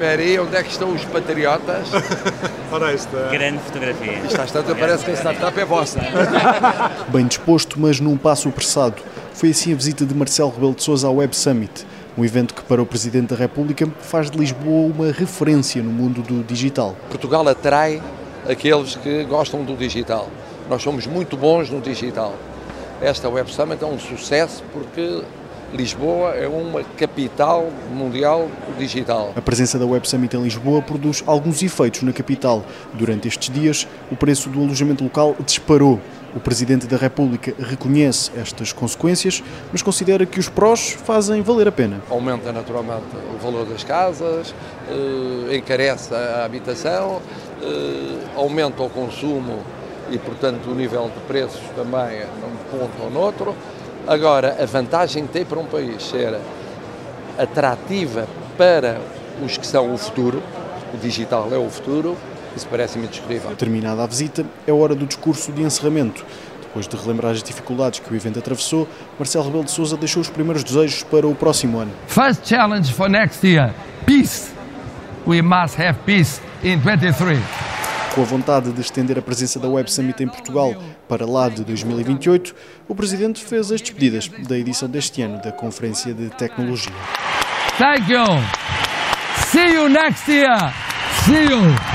Espera aí, onde é que estão os patriotas? Ora, esta. Grande fotografia. Esta tanto parece que a startup é vossa. Bem disposto, mas num passo apressado. Foi assim a visita de Marcelo Rebelo de Sousa ao Web Summit, um evento que para o Presidente da República faz de Lisboa uma referência no mundo do digital. Portugal atrai aqueles que gostam do digital. Nós somos muito bons no digital. Esta Web Summit é um sucesso porque Lisboa é uma capital mundial digital. A presença da Web Summit em Lisboa produz alguns efeitos na capital. Durante estes dias, o preço do alojamento local disparou. O Presidente da República reconhece estas consequências, mas considera que os prós fazem valer a pena. Aumenta naturalmente o valor das casas, eh, encarece a habitação, eh, aumenta o consumo e, portanto, o nível de preços também num ponto ou noutro. Agora, a vantagem que tem para um país ser atrativa para os que são o futuro, o digital é o futuro, isso parece-me indiscutível. Terminada a visita, é hora do discurso de encerramento. Depois de relembrar as dificuldades que o evento atravessou, Marcelo Rebelo de Sousa deixou os primeiros desejos para o próximo ano. First challenge for next year, peace. We must have peace in 23. Com a vontade de estender a presença da Web Summit em Portugal para lá de 2028, o Presidente fez as despedidas da edição deste ano da Conferência de Tecnologia. Thank you. See you next year. See you.